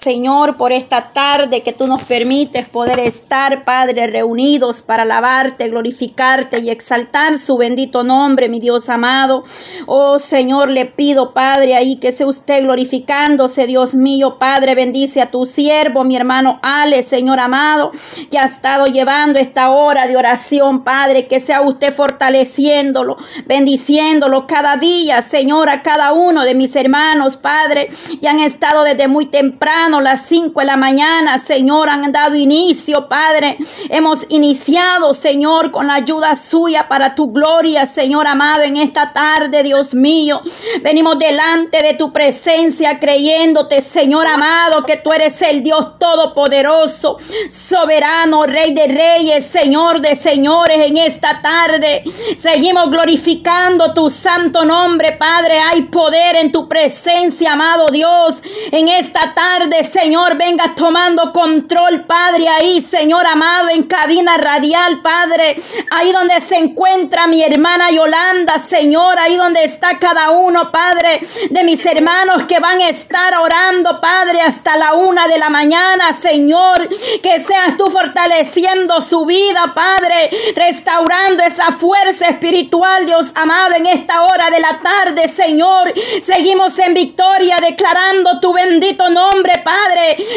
Señor, por esta tarde que tú nos permites poder estar, Padre, reunidos para alabarte, glorificarte y exaltar su bendito nombre, mi Dios amado. Oh Señor, le pido, Padre, ahí que sea usted glorificándose, Dios mío, Padre, bendice a tu siervo, mi hermano Ale, Señor amado, que ha estado llevando esta hora de oración, Padre, que sea usted fortaleciéndolo, bendiciéndolo cada día, Señor, a cada uno de mis hermanos, Padre, que han estado desde muy temprano las 5 de la mañana, Señor, han dado inicio, Padre. Hemos iniciado, Señor, con la ayuda suya para tu gloria, Señor amado, en esta tarde, Dios mío. Venimos delante de tu presencia creyéndote, Señor amado, que tú eres el Dios todopoderoso, soberano, Rey de reyes, Señor de señores, en esta tarde. Seguimos glorificando tu santo nombre, Padre. Hay poder en tu presencia, amado Dios, en esta tarde Señor, venga tomando control, Padre, ahí, Señor amado, en cabina radial, Padre, ahí donde se encuentra mi hermana Yolanda, Señor, ahí donde está cada uno, Padre, de mis hermanos que van a estar orando, Padre, hasta la una de la mañana, Señor, que seas tú fortaleciendo su vida, Padre, restaurando esa fuerza espiritual, Dios amado, en esta hora de la tarde, Señor, seguimos en victoria declarando tu bendito nombre, Padre,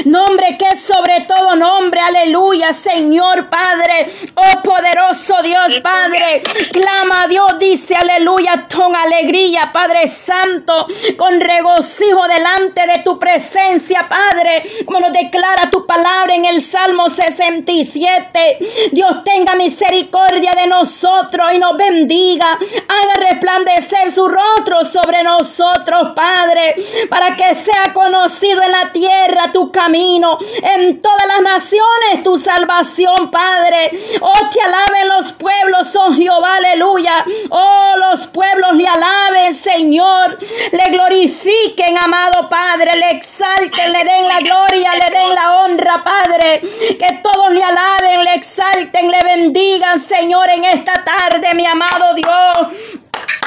nombre que es sobre todo nombre, aleluya, Señor Padre, oh poderoso Dios Padre, clama a Dios, dice aleluya, con alegría, Padre Santo, con regocijo delante de tu presencia, Padre, como nos declara tu palabra en el Salmo 67, Dios tenga misericordia de nosotros y nos bendiga, haga resplandecer su rostro sobre nosotros, Padre, para que sea conocido en la tierra tu camino, en todas las naciones tu salvación, Padre. Oh, te alaben los pueblos, oh Jehová, aleluya. Oh, los pueblos le alaben, Señor. Le glorifiquen, amado Padre. Le exalten, le den la gloria, le den la honra, Padre. Que todos le alaben, le exalten, le bendigan, Señor, en esta tarde, mi amado Dios.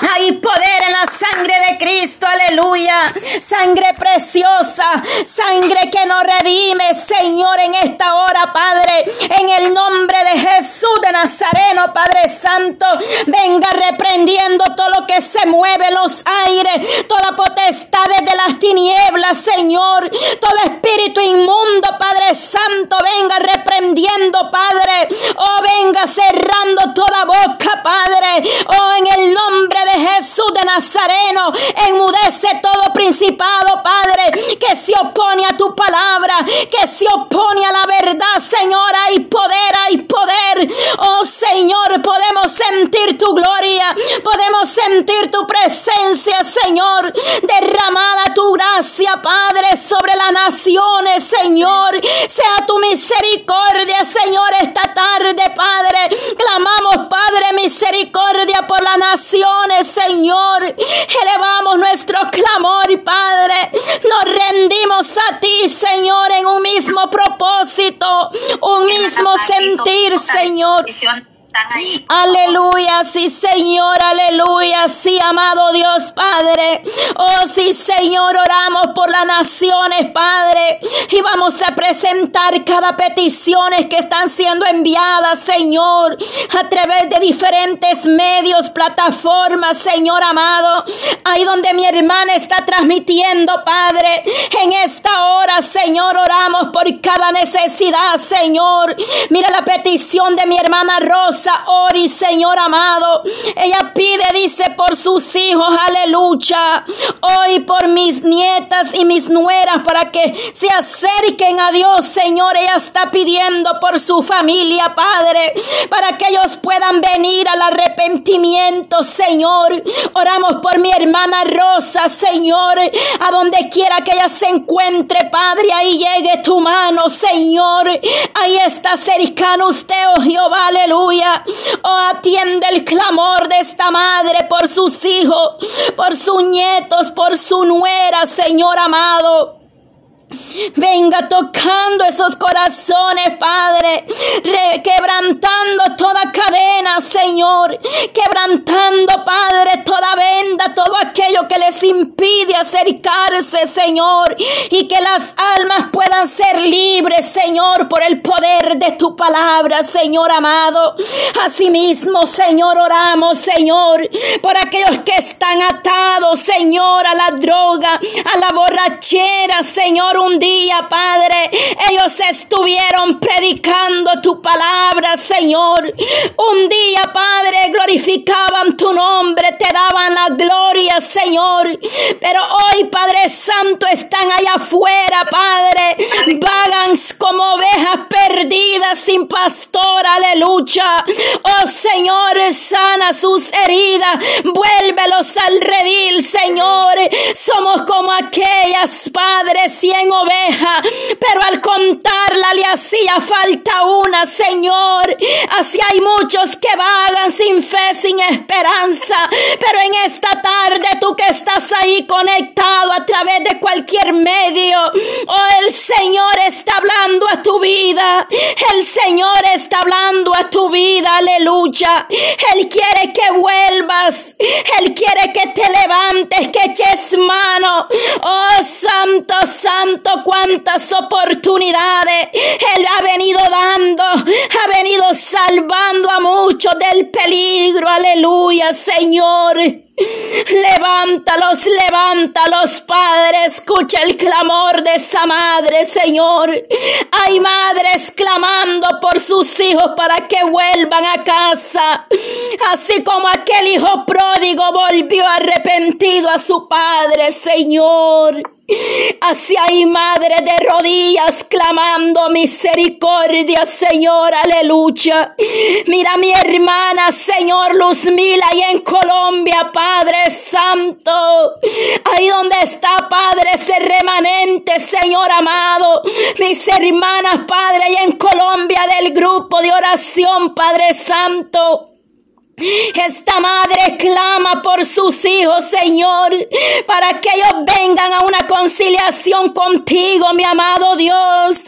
Hay poder en la sangre de Cristo, aleluya. Sangre preciosa, sangre que nos redime, Señor, en esta hora, Padre. En el nombre de Jesús de Nazareno, Padre Santo, venga reprendiendo todo lo que se mueve los aires, toda potestad de las tinieblas, Señor. Todo espíritu inmundo, Padre Santo, venga reprendiendo, Padre. Oh, venga cerrando toda boca, Padre. Oh, en el nombre de Jesús de Nazareno, enmudece todo principado, Padre, que se opone a tu palabra, que se opone a la verdad, Señor. Hay poder, hay poder. Oh Señor, podemos sentir tu gloria, podemos sentir tu presencia, Señor. Derramada tu gracia, Padre, sobre las naciones, Señor. Sea tu misericordia, Señor, esta tarde, Padre. Clamamos, Padre, misericordia por las naciones. Señor. Elevamos nuestro clamor, Padre. Nos rendimos a ti, Señor, en un mismo propósito, un mismo sentir, Señor. Aleluya, sí Señor, aleluya, sí amado Dios Padre. Oh sí Señor, oramos por las naciones Padre. Y vamos a presentar cada petición que están siendo enviadas Señor a través de diferentes medios, plataformas Señor amado. Ahí donde mi hermana está transmitiendo Padre. En esta hora Señor oramos por cada necesidad Señor. Mira la petición de mi hermana Rosa. Ori, Señor amado. Ella pide, dice, por sus hijos, aleluya. Hoy por mis nietas y mis nueras para que se acerquen a Dios, Señor. Ella está pidiendo por su familia, Padre, para que ellos puedan venir al arrepentimiento, Señor. Oramos por mi hermana Rosa, Señor, a donde quiera que ella se encuentre, Padre, ahí llegue tu mano, Señor. Ahí está cercano usted, oh Jehová, aleluya. Oh, atiende el clamor de esta madre por sus hijos, por sus nietos, por su nuera, Señor amado. Venga tocando esos corazones, Padre. Quebrantando toda cadena, Señor. Quebrantando, Padre, toda venda, todo aquello que les impide acercarse, Señor. Y que las almas puedan Gracias, Señor, por el poder de tu palabra, Señor amado. Asimismo, Señor, oramos, Señor, por aquellos que están atados, Señor, a la droga, a la borrachera, Señor, un día, Padre, ellos estuvieron predicando tu palabra, Señor. Un día, Padre, glorificaban tu nombre, daban la gloria, Señor. Pero hoy, Padre Santo, están allá afuera, Padre. Vagan como ovejas perdidas sin pastor, aleluya. Oh Señor, sana sus heridas, vuélvelos al redil, Señor. Somos como aquellas, Padre, cien ovejas, pero al contarla le hacía falta una, Señor. Así hay muchos que vagan sin fe, sin esperanza, en esta tarde tú que estás ahí conectado a través de cualquier medio, oh el Señor está hablando a tu vida, el Señor está hablando a tu vida, aleluya. Él quiere que vuelvas, Él quiere que te levantes, que eches mano. Oh Santo, Santo, cuántas oportunidades Él ha venido dando, ha venido salvando a muchos del peligro, aleluya, Señor. Sorry. Levántalos, levántalos, Padre. Escucha el clamor de esa madre, Señor. Hay madres clamando por sus hijos para que vuelvan a casa. Así como aquel hijo pródigo volvió arrepentido a su padre, Señor. Así hay madre de rodillas clamando misericordia, Señor, aleluya. Mira mi hermana, Señor Luzmila, y en Colombia, Padre Santo. Ahí donde está, Padre, ese remanente, Señor amado. Mis hermanas, Padre, y en Colombia del grupo de oración, Padre Santo. Esta madre clama por sus hijos, Señor, para que ellos vengan a una conciliación contigo, mi amado Dios.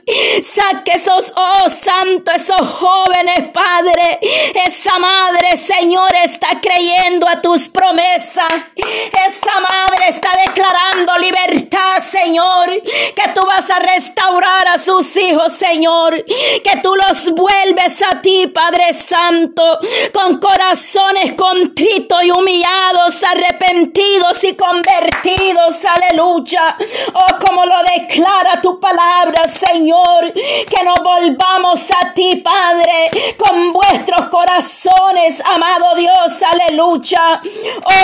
Saque esos, oh santo, esos jóvenes, Padre. Esa madre, Señor, está creyendo a tus promesas. Esa madre está declarando libertad, Señor. Que tú vas a restaurar a sus hijos, Señor. Que tú los vuelves a ti, Padre Santo, con corazón corazones contritos y humillados, arrepentidos y convertidos, aleluya. Oh, como lo declara tu palabra, Señor, que nos volvamos a ti, Padre, con vuestros corazones, amado Dios, aleluya.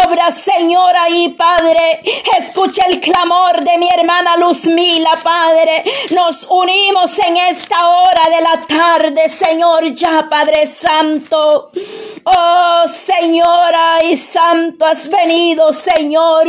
Obra, Señor, ahí, Padre. Escucha el clamor de mi hermana Luzmila, Padre. Nos unimos en esta hora de la tarde, Señor, ya, Padre Santo. Oh, Señora y Santo has venido, Señor.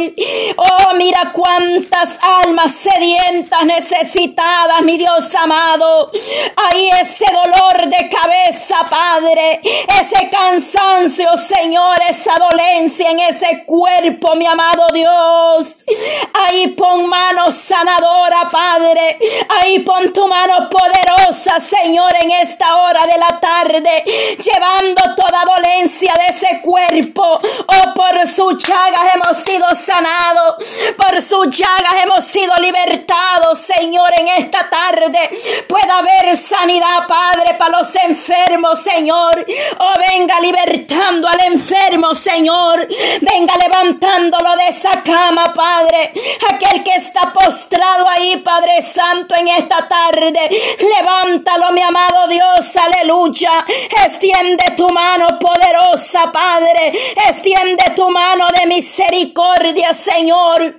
Oh, mira cuántas almas sedientas, necesitadas, mi Dios amado. Ahí ese dolor de cabeza, Padre. Ese cansancio, Señor, esa dolencia en ese cuerpo, mi amado Dios. Ahí pon mano sanadora, Padre. Ahí pon tu mano poderosa, Señor, en esta hora de la tarde, llevando toda dolencia de ese cuerpo. Oh, por su llagas hemos sido sanados. Por su llagas hemos sido libertados, Señor, en esta tarde. Pueda haber sanidad, Padre, para los enfermos, Señor. Oh, venga libertando al enfermo, Señor. Venga levantándolo de esa cama, Padre. Aquel que está postrado ahí, Padre Santo, en esta tarde. Levántalo, mi amado Dios, aleluya. Extiende tu mano Padre. Extiende tu mano de misericordia, Señor.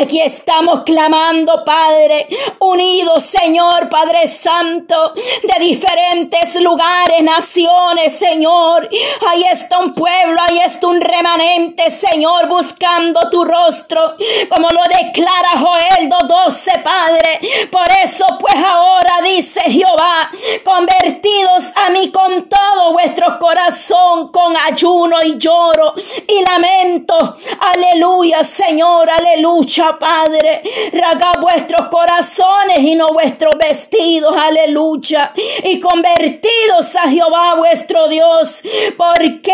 Aquí estamos clamando, Padre, unidos, Señor, Padre Santo, de diferentes lugares, naciones, Señor. Ahí está un pueblo, ahí está un remanente, Señor, buscando tu rostro, como lo declara Joel 2.12, Padre. Por eso, pues ahora dice Jehová, convertidos a mí con todo vuestro corazón, con ayuno y lloro y lamento. Aleluya, Señor, aleluya Padre. Raga vuestros corazones y no vuestros vestidos, aleluya. Y convertidos a Jehová vuestro Dios, porque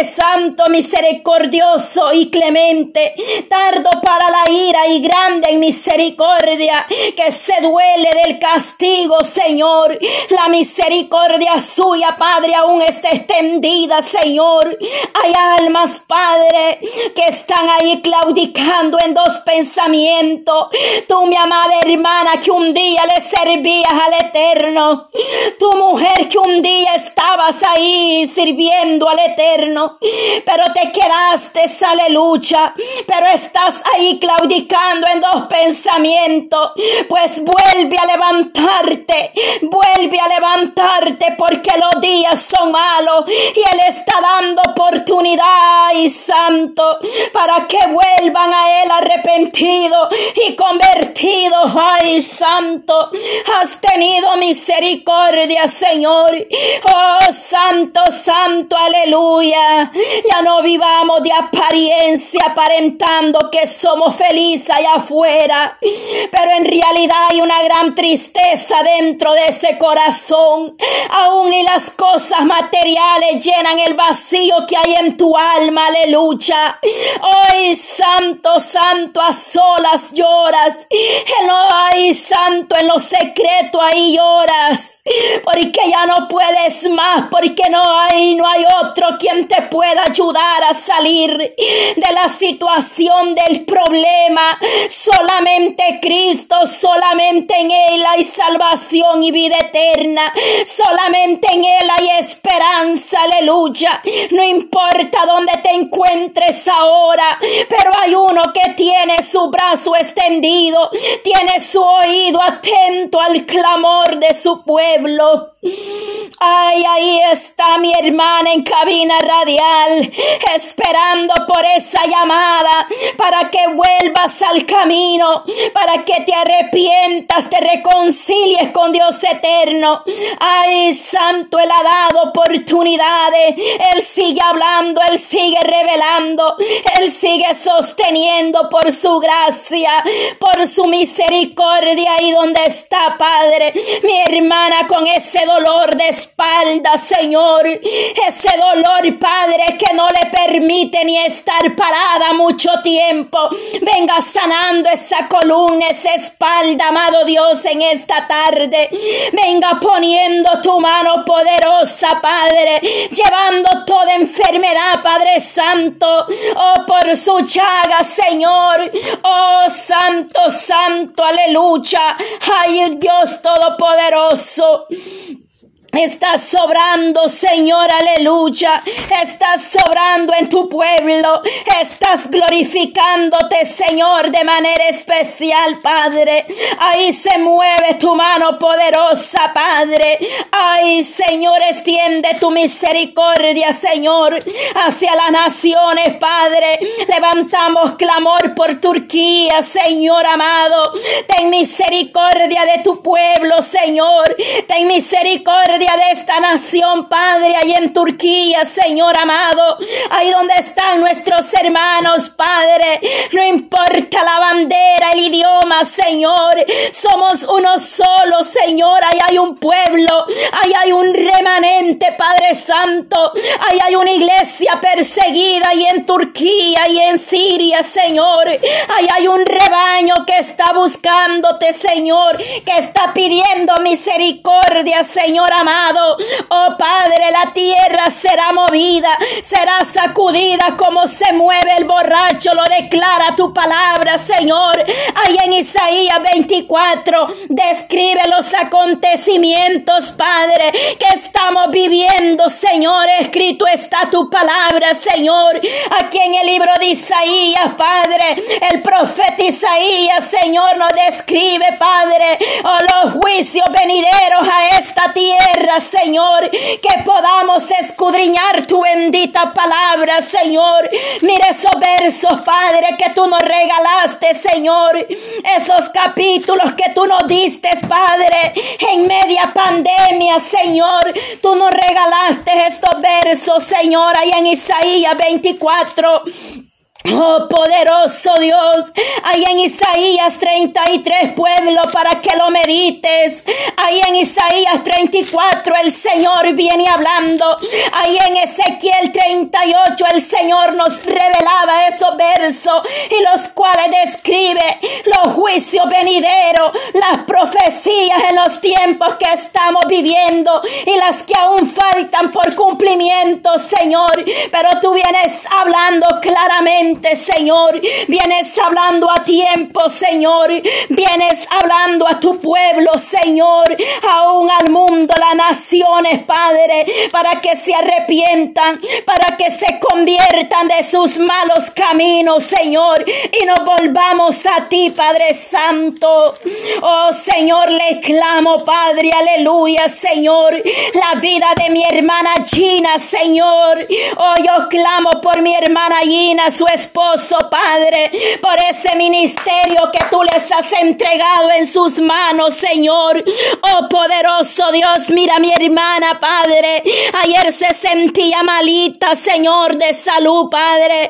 es santo, misericordioso y clemente, tardo para la ira y grande en misericordia, que se duele del castigo, Señor. La misericordia suya, Padre, aún está extendida, Señor. Hay almas, Padre, que están ahí claudicando en dos pensamientos. Tú, mi amada hermana, que un día le servías al Eterno. Tu mujer que un día estabas ahí sirviendo al Eterno, pero te quedaste, aleluya. Pero estás ahí claudicando en dos pensamientos. Pues vuelve a levantarte, vuelve a levantarte porque los días son malos y Él está dando oportunidad y santo para que vuelvan a Él arrepentidos y convertidos. Ay, santo, has tenido misericordia, Señor. Oh, santo, santo, aleluya. Ya no vivamos de apariencia aparentando que somos felices allá afuera, pero en realidad hay una gran tristeza dentro de ese corazón. Aún ni las cosas materiales llenan el vacío que hay en tu alma, aleluya. Hoy, santo, santo, a solas lloras. Hay santo en lo secreto, ahí lloras. Porque ya no puedes más, porque no hay, no hay otro quien te pueda ayudar a salir de la situación del problema. Solamente Cristo, solamente en Él hay salvación y vida eterna. Solamente en Él hay esperanza, aleluya. No importa dónde te encuentres ahora, pero hay uno que tiene su brazo extendido, su oído atento al clamor de su pueblo. Ay, ahí está mi hermana en cabina radial, esperando por esa llamada para que vuelvas al camino, para que te arrepientas, te reconcilies con Dios eterno. Ay, Santo, Él ha dado oportunidades, Él sigue hablando, Él sigue revelando, Él sigue sosteniendo por su gracia, por su misericordia. Y donde está, Padre, mi hermana con ese dolor de espalda, Señor, ese dolor, Padre, que no le permite ni estar parada mucho tiempo. Venga sanando esa columna, esa espalda, amado Dios, en esta tarde. Venga poniendo tu mano poderosa, Padre, llevando toda enfermedad, Padre Santo. Oh, por su llaga, Señor. Oh, Santo, Santo, aleluya. Ay, Dios Todopoderoso. Estás sobrando, Señor, aleluya. Estás sobrando en tu pueblo. Estás glorificándote, Señor, de manera especial, Padre. Ahí se mueve tu mano poderosa, Padre. Ay, Señor, extiende tu misericordia, Señor, hacia las naciones, Padre. Levantamos clamor por Turquía, Señor amado. Ten misericordia de tu pueblo, Señor. Ten misericordia de esta nación, Padre, ahí en Turquía, Señor amado, ahí donde están nuestros hermanos, Padre, no importa la bandera, el idioma, Señor, somos uno solo, Señor, ahí hay un pueblo, ahí hay un remanente, Padre Santo, ahí hay una iglesia perseguida y en Turquía y en Siria, Señor, ahí hay un rebaño que está buscándote, Señor, que está pidiendo misericordia, Señor amado. Oh Padre, la tierra será movida, será sacudida como se mueve el borracho, lo declara tu palabra, Señor. Ahí en Isaías 24 describe los acontecimientos, Padre, que estamos viviendo, Señor. Escrito está tu palabra, Señor. Aquí en el libro de Isaías, Padre, el profeta Isaías, Señor, nos describe, Padre, oh, los juicios venideros a esta tierra Señor, que podamos escudriñar tu bendita palabra, Señor. Mira esos versos, Padre, que tú nos regalaste, Señor. Esos capítulos que tú nos diste, Padre, en media pandemia, Señor. Tú nos regalaste estos versos, Señor, ahí en Isaías 24. Oh poderoso Dios, ahí en Isaías 33 pueblo para que lo medites. Ahí en Isaías 34 el Señor viene hablando. Ahí en Ezequiel 38 el Señor nos revelaba esos versos y los cuales describe los juicios venideros, las profecías en los tiempos que estamos viviendo y las que aún faltan por cumplimiento, Señor. Pero tú vienes hablando claramente Señor. Vienes hablando a tiempo, Señor. Vienes hablando a tu pueblo, Señor. Aún al mundo, las naciones, Padre, para que se arrepientan, para que se conviertan de sus malos caminos, Señor. Y nos volvamos a ti, Padre Santo. Oh, Señor, le clamo, Padre, aleluya, Señor. La vida de mi hermana Gina, Señor. Oh, yo clamo por mi hermana Gina, su esposo, Padre, por ese ministerio que tú les has entregado en sus manos, Señor. Oh poderoso Dios, mira mi hermana, Padre. Ayer se sentía malita, Señor, de salud, Padre,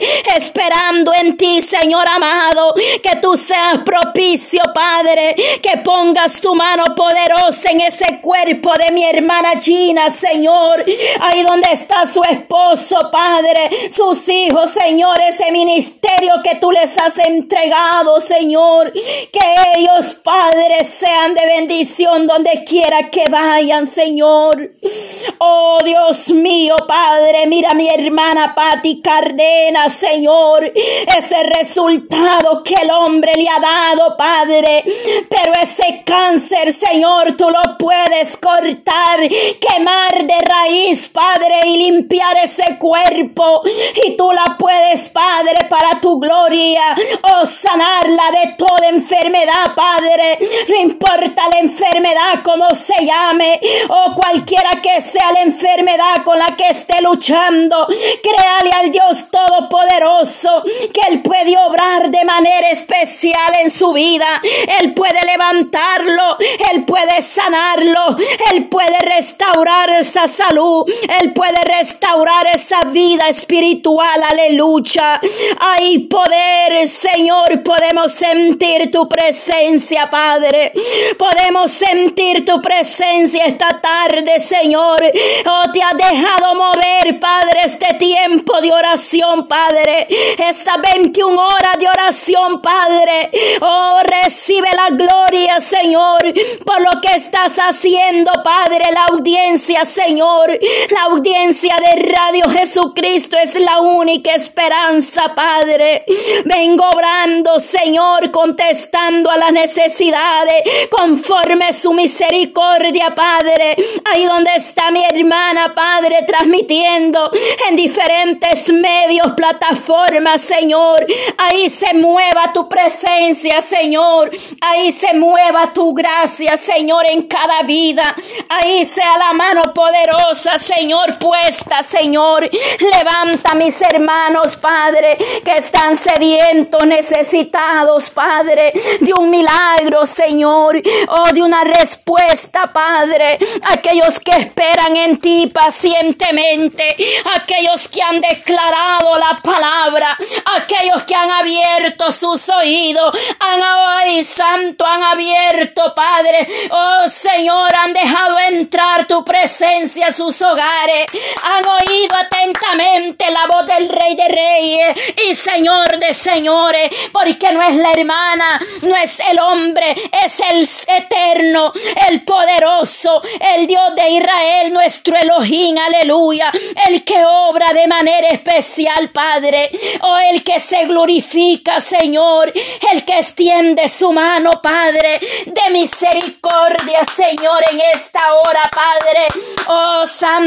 en ti, Señor amado, que tú seas propicio, Padre, que pongas tu mano poderosa en ese cuerpo de mi hermana Gina, Señor. Ahí donde está su esposo, Padre, sus hijos, Señor, ese ministerio que tú les has entregado, Señor. Que ellos, Padre, sean de bendición donde quiera que vayan, Señor. Oh Dios mío, Padre, mira mi hermana Patti Cardena, Señor. Ese resultado que el hombre le ha dado, Padre. Pero ese cáncer, Señor, tú lo puedes cortar, quemar de raíz, Padre, y limpiar ese cuerpo. Y tú la puedes, Padre, para tu gloria. Oh, sanarla de toda enfermedad, Padre. No importa la enfermedad, como se llame, o cualquiera que sea la enfermedad con la que esté luchando. Créale al Dios Todopoderoso que Él puede obrar de manera especial en su vida. Él puede levantarlo, Él puede sanarlo, Él puede restaurar esa salud, Él puede restaurar esa vida espiritual. Aleluya. Hay poder, Señor. Podemos sentir tu presencia, Padre. Podemos sentir tu presencia esta tarde, Señor. Oh, te ha dejado mover, Padre, este tiempo de oración, Padre. Esta 21 horas de oración, Padre. Oh, recibe la gloria, Señor, por lo que estás haciendo, Padre. La audiencia, Señor. La audiencia de Radio Jesucristo es la única esperanza, Padre. Vengo obrando, Señor, contestando a las necesidades conforme su misericordia, Padre. Ahí donde está mi hermana, Padre, transmitiendo en diferentes medios, plataformas, Señor. Ahí se mueva tu presencia, Señor. Ahí se mueva tu gracia, Señor, en cada vida. Ahí sea la mano poderosa, Señor, puesta, Señor. Levanta mis hermanos, Padre, que están sedientos, necesitados, Padre, de un milagro, Señor, oh, de una respuesta, Padre. Aquellos que esperan en ti pacientemente, aquellos que han declarado la palabra, aquellos que han abierto sus oídos, han, hoy, Santo, han abierto, Padre, oh Señor, han dejado entrar tu presencia a sus hogares, han oído atentamente la voz del Rey de Reyes y Señor de señores, porque no es la hermana, no es el hombre, es el eterno, el poderoso, el Dios de Israel, nuestro Elohim, aleluya, el que obra de manera especial, Padre, o el que se glorifica, Señor, el que extiende su mano, Padre, de misericordia, Señor, en esta hora, Padre, oh Santo.